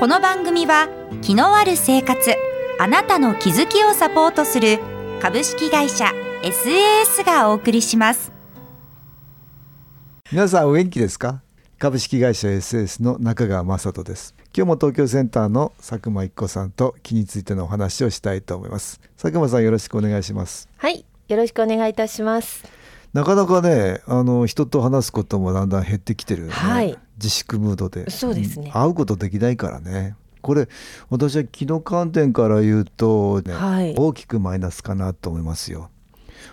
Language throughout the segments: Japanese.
この番組は気のある生活あなたの気づきをサポートする株式会社 SAS がお送りします。皆さんお元気ですか？株式会社 SS の中川雅人です。今日も東京センターの佐久間一子さんと気についてのお話をしたいと思います。佐久間さんよろしくお願いします。はいよろしくお願いいたします。なかなかねあの人と話すこともだんだん減ってきてるよね、はい自粛ムードで。そうですね。会うことできないからね。これ私は気の観点から言うと、ねはい。大きくマイナスかなと思いますよ。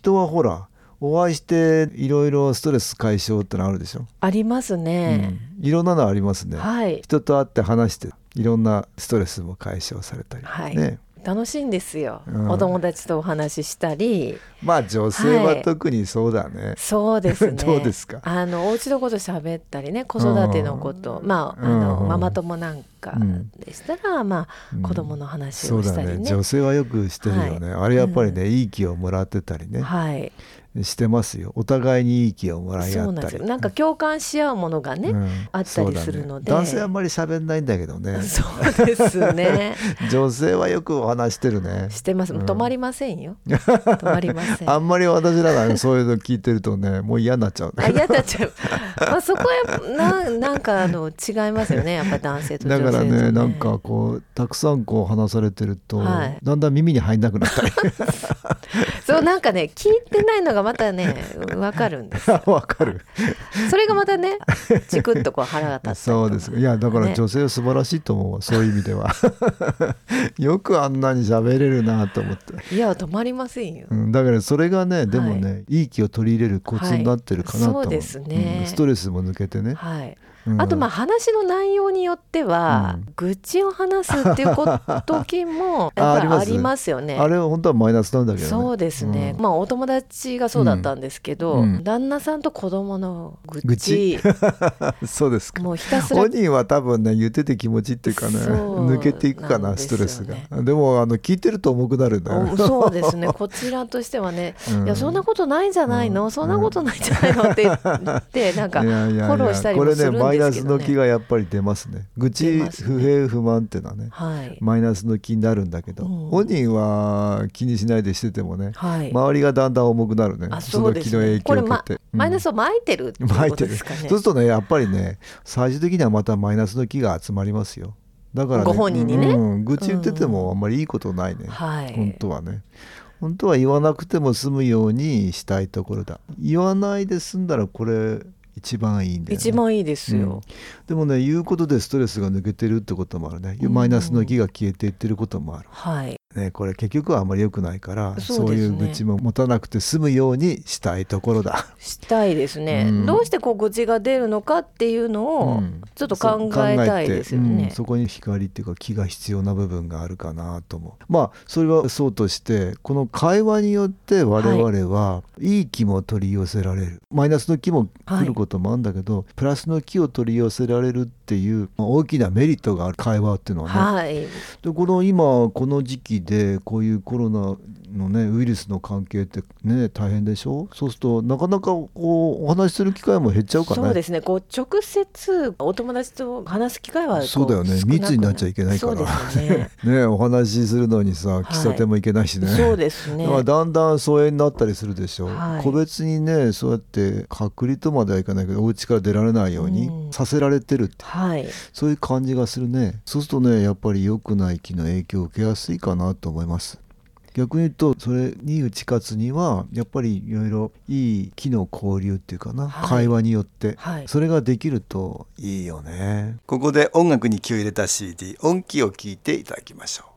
人はほらお会いしていろいろストレス解消ってのあるでしょ、ありますね、うん。いろんなのありますね、はい。人と会って話していろんなストレスも解消されたり、はい。ね楽しいんですよ、うん。お友達とお話ししたり。まあ女性ははい特にそうだね、そうですね。どうですか？あのお家のこと喋ったりね子育てのこと。まああの、うんママ友なんかでしたら、まあ、うん。子供の話をしたりね,、ね。女性はよくしてるよね、あれやっぱりね、いい気をもらってたりね、はいしてますよ。お互いにいい気をもらいそうなん合ったりですよ。なんか共感し合うものがね、うん。あったりするので。ね。男性あんまり喋んないんだけどね。そうですね。女性はよくお話してるね。してます、うん。止まりませんよ。止まりません。あんまり私らがねそういうの聞いてるとねもう嫌になっちゃう。あね嫌になっちゃう。まあそこはななんかあの違いますよね。やっぱ男性と女性と、だからね。ねなんかこうたくさんこう話されてると、はい。だんだん耳に入んなくなったり そうなんかね聞いてないのがまたねわかるんです。よ。わかる。それがまたねチクッとこう腹が立ったそうです。いやだからね。女性は素晴らしいと思うわそういう意味では。よくあんなに喋れるなと思って。いや止まりませんよ。うん、だからそれがねでもね、い、い気を取り入れるコツになってるかなと思う、はい。そうですね。うんストレスも抜けてね、はい。うん。あとまあ話の内容によっては、うん。愚痴を話すっていうこ時も やっぱりあります。よね。あれは本当はマイナスなんだけどね。そうですね、うん。まあお友達がそうだったんですけど、うん。旦那さんと子供の愚愚痴？痴 そうですか。もうひたすら本人は多分ね言ってて気持ちっていうかね抜けていくかなストレスが。でもあの聞いてると重くなるんだよおそうですね。こちらとしてはね、うん。いやそんなことないんじゃないの、うん。そんなことないんじゃないの？って言ってなんかフォローしたりもするんねマイナスの気がやっぱり出ますね。愚出痴ね不平不満っていうのはねはい、マイナスの気になるんだけど、うん。本人は気にしないでしててもね、はい。周りがだんだん重くなるね。あその気の影響を受けて、、マイナスを巻いてるってことですかね。そうするとねやっぱりね最終的にはまたマイナスの気が集まりますよ。だから、ね、ご本人にね。うん、愚痴言っててもあんまりいいことないね、はい。本当はね。本当は言わなくても済むようにしたいところだ。言わないで済んだらこれ一番いいんだよね。一番いいですよ、うん。でもね言うことでストレスが抜けてるってこともあるね、うん。マイナスの気が消えていってることもある。はいね、これ結局はあんまり良くないからそうね。いう愚痴も持たなくて済むようにしたいところだ。したいですね、うん。どうしてこう愚痴が出るのかっていうのをうん。ちょっと考えたいですよね。そう考えてうん、そこに光っていうか気が必要な部分があるかなと思う。まあそれはそうとしてこの会話によって我々はい。い気も取り寄せられる、マイナスの気も来ることもあるんだけど、プラスの気を取り寄せられるっていうまあ大きなメリットがある会話っていうのはね、はい。でこの今この時期でこういうコロナのねウイルスの関係ってね大変でしょ？そうするとなかなかこうお話しする機会も減っちゃうからね。そうですね。こう直接お友達と話す機会はこそうだよね。密になっちゃいけないから。ね。ねお話しするのにさい。喫茶店も行けないしね、そうですね。だだんだん疎遠になったりするでしょ、はい。個別にねそうやって隔離とまではいかないけどお家から出られないようにうん。させられてるって、はい。そういう感じがするね。そうするとねやっぱり良くない気の影響を受けやすいかなと思います逆に言うとそれに打ち勝つにはやっぱりいろいろいい気の交流っていうかな、はい。会話によって、はい。それができるといいよね。ここで音楽に気を入れた CD 音気を聞いていただきましょう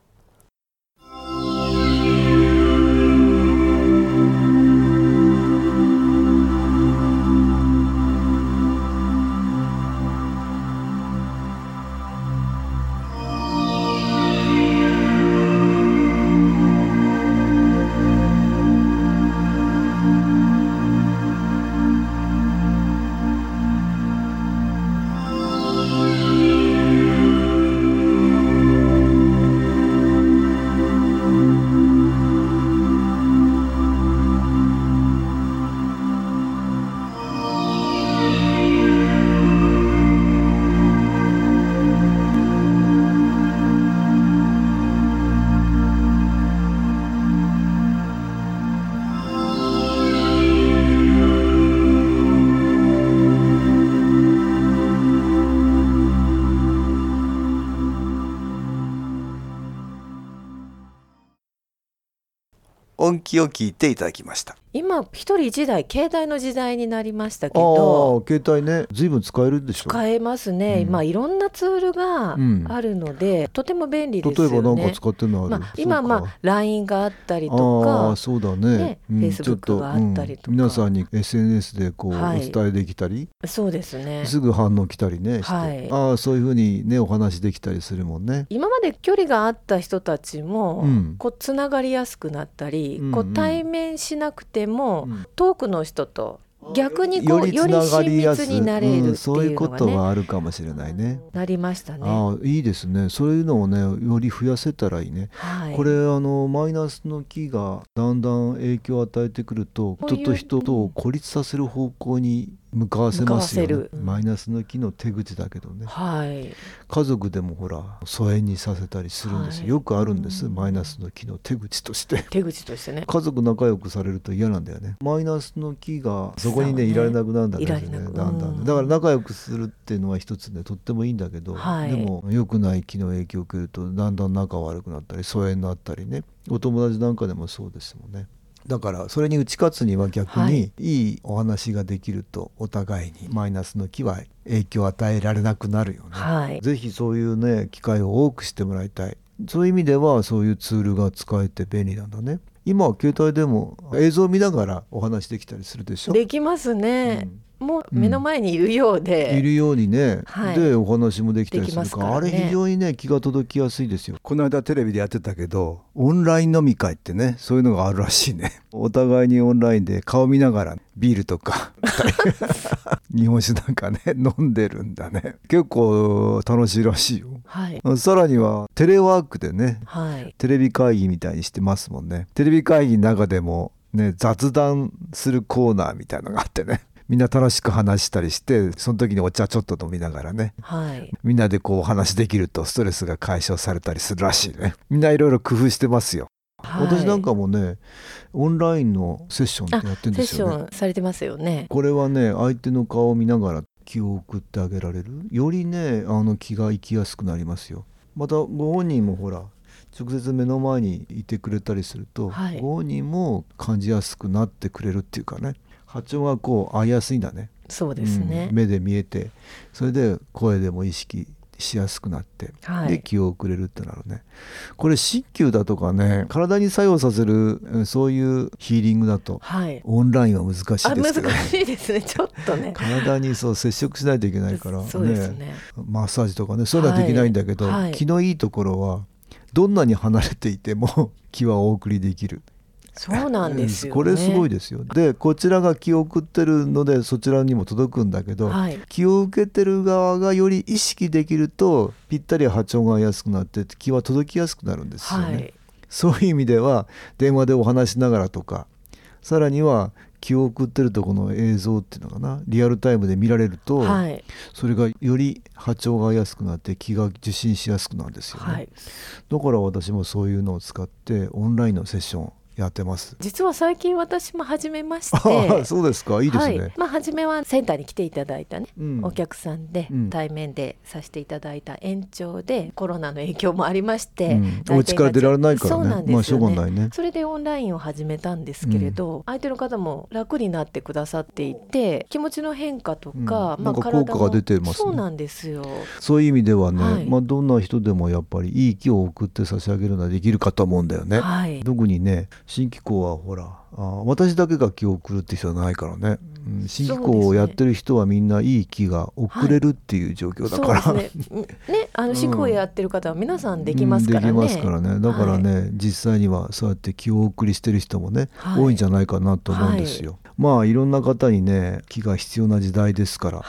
音機を聞いていただきました。今一人一台携帯の時代になりましたけど携帯ね随分使えるでしょ。使えますね、うん、まあいろんなツールがあるので、うん、とても便利ですよね。例えば何か使ってるのある、まあ、今まあ LINE があったりとかあそうだね。フェイスブックがあったりとか、皆さんに SNS でこう、はい、お伝えできたり？そうですね。すぐ反応来たりねはい、ああそういうふうにねお話できたりするもんね。今まで距離があった人たちも、うん、こうつながりやすくなったり、うんうん、こう対面しなくても、うん遠くの人と逆にこうより親密になれるっていうのが、ねうん、そういうことはあるかもしれないね。なりましたね。あいいですね。そういうのをねより増やせたらいいね。はい、これあのマイナスの木がだんだん影響を与えてくると人と人とを孤立させる方向に向かわせますよ、ね、マイナスの木の手口だけどね、はい、家族でもほら疎遠にさせたりするんですよ、はい、よくあるんです、うん、マイナスの木の手口として。手口としてね。家族仲良くされると嫌なんだよね。マイナスの木がそこにね、ね、いられなくなるんだねだんだん、ね、だから仲良くするっていうのは一つねとってもいいんだけど、はい、でも良くない木の影響を受けるとだんだん仲悪くなったり疎遠になったりね。お友達なんかでもそうですもんねだからそれに打ち勝つには逆にい。いお話ができるとお互いにマイナスの気は影響を与えられなくなるよね、はい、ぜひそういうね機会を多くしてもらいたい。そういう意味ではそういうツールが使えて便利なんだね。今は携帯でも映像を見ながらお話できたりするでしょ？できますね、うんもう目の前にいるようで、うん、いるようにね、はい、でお話もできたりするから、ね、あれ非常にね気が届きやすいですよ。この間テレビでやってたけどオンライン飲み会ってねそういうのがあるらしいね。お互いにオンラインで顔見ながらビールとか 日本酒なんかね飲んでるんだね。結構楽しいらしいよ、はい、さらにはテレワークでね、はい、テレビ会議みたいにしてますもんね。テレビ会議の中でもね雑談するコーナーみたいのがあってねみんな楽しく話したりしてその時にお茶ちょっと飲みながらね、はい、みんなでこうお話できるとストレスが解消されたりするらしいねみんないろいろ工夫してますよ。はい、私なんかもねオンラインのセッションってやってるんですよね。セッションされてますよね。これはね相手の顔を見ながら気を送ってあげられる？よりねあの気が行きやすくなりますよ。またご本人もほら直接目の前にいてくれたりすると、はい、ご本人も感じやすくなってくれるっていうかね波長がこう合いやすいんだね。そうですね、うん、目で見えてそれで声でも意識しやすくなって、はい、で気を送れるってなるね。これ鍼灸だとかね体に作用させるそういうヒーリングだと、はい、オンラインは難しいですけど、ね、難しいですね。ちょっとね。体にそう接触しないといけないからね、ね、マッサージとかねそういうのはできないんだけど、はい、気のいいところはどんなに離れていても 気はお送りできるそうなんですよ、ね、これすごいですよ。でこちらが気を送ってるのでそちらにも届くんだけど、はい、気を受けてる側がより意識できるとぴったり波長がやすくなって気は届きやすくなるんですよね、はい、そういう意味では電話でお話しながらとかさらには気を送ってるとこの映像っていうのかなリアルタイムで見られると、はい、それがより波長がやすくなって気が受信しやすくなるんですよね、はい、だから私もそういうのを使ってオンラインのセッションやってます。実は最近私も始めまして。そうですか。いいですね、はい、まあ初めはセンターに来ていただいたね、うん、お客さんで対面でさせていただいた延長でコロナの影響もありまして、うん、お家から出られないからね。そうなんですよね,、まあ、しょうがないね。それでオンラインを始めたんですけれど、うん、相手の方も楽になってくださっていて気持ちの変化とか、まあ効果が出てます、ね、そうなんですよ。そういう意味ではね、はい、まあどんな人でもやっぱりいい気を送って差し上げるのはできるかと思うんだよね、はい、特にね新機構はほらあ私だけが気を送るって人はないからね、うん、新機構をやってる人はみんないい気が送れるっていう状況だから、はい、ね。ねあの新機構やってる方は皆さんできますからね、うん、できますからね。だからね、はい、実際にはそうやって気を送りしてる人もね、はい、多いんじゃないかなと思うんですよ、まあいろんな方にね気が必要な時代ですから、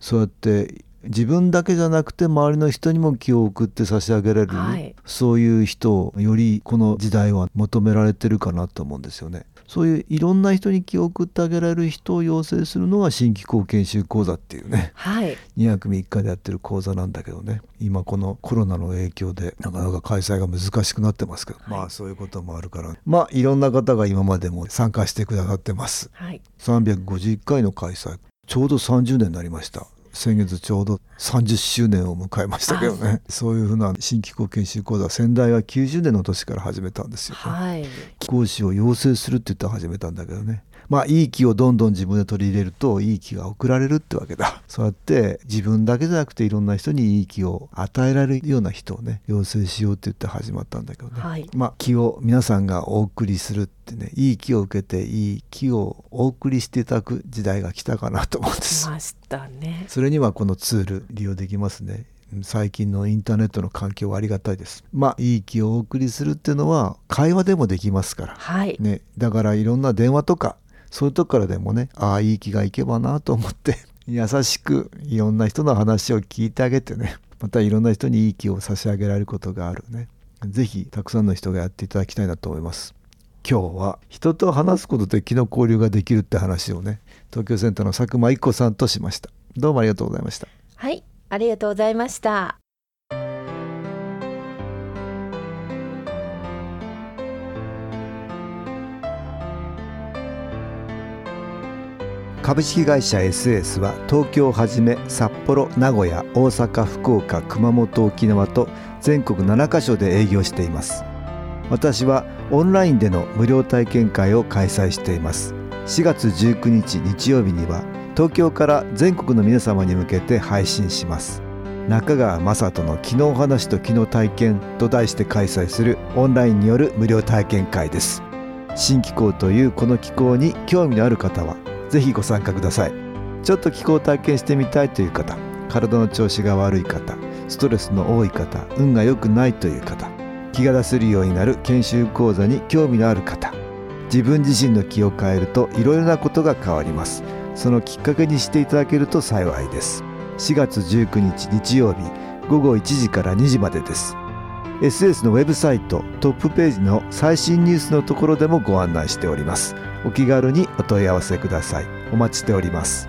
そうやって自分だけじゃなくて周りの人にも気を送って差し上げられる、はい、そういう人をよりこの時代は求められてるかなと思うんですよね。そういういろんな人に気を送ってあげられる人を養成するのが新機構研修講座っていうね、はい、2泊3日でやってる講座なんだけどね。今このコロナの影響でなかなか開催が難しくなってますけど、はい、まあそういうこともあるから。まあいろんな方が今までも参加してくださってます、はい、351回の開催。ちょうど30年になりました先月ちょうど30周年を迎えましたけどね。そういうふうな新機構研修講座先代は90年の年から始めたんですよ、ね、はい、講師を養成するって言ったら始めたんだけどね。まあいい気をどんどん自分で取り入れるといい気が送られるってわけだ。そうやって自分だけじゃなくていろんな人にいい気を与えられるような人をね養成しようって言って始まったんだけどね、はい、まあ気を皆さんがお送りするってねいい気を受けていい気をお送りしていただく時代が来たかなと思うんです。ましたね。それにはこのツール利用できますね。最近のインターネットの環境はありがたいです。まあいい気をお送りするっていうのは会話でもできますから、はい、ね、だからいろんな電話とかそういうとこからでもねああいい気がいけばなと思って 優しくいろんな人の話を聞いてあげてねまたいろんな人にいい気を差し上げられることがあるね。是非たくさんの人がやっていただきたいなと思います今日は人と話すことで気の交流ができるって話をね東京センターの佐久間一子さんとしました。どうもありがとうございました。はいありがとうございました。株式会社 SS は東京をはじめ札幌名古屋大阪福岡熊本沖縄と全国7カ所で営業しています。私はオンラインでの無料体験会を開催しています。4月19日日曜日には東京から全国の皆様に向けて配信します。中川雅人の「昨日話と昨日体験」と題して開催するオンラインによる無料体験会です。新機構というこの機構に興味のある方はぜひご参加ください。ちょっと気候を体験してみたいという方体の調子が悪い方ストレスの多い方運が良くないという方気が出せるようになる研修講座に興味のある方自分自身の気を変えるといろいろなことが変わります。そのきっかけにしていただけると幸いです。4月19日日曜日午後1時から2時までです。SS のウェブサイトトップページの最新ニュースのところでもご案内しております。お気軽にお問い合わせください。お待ちしております。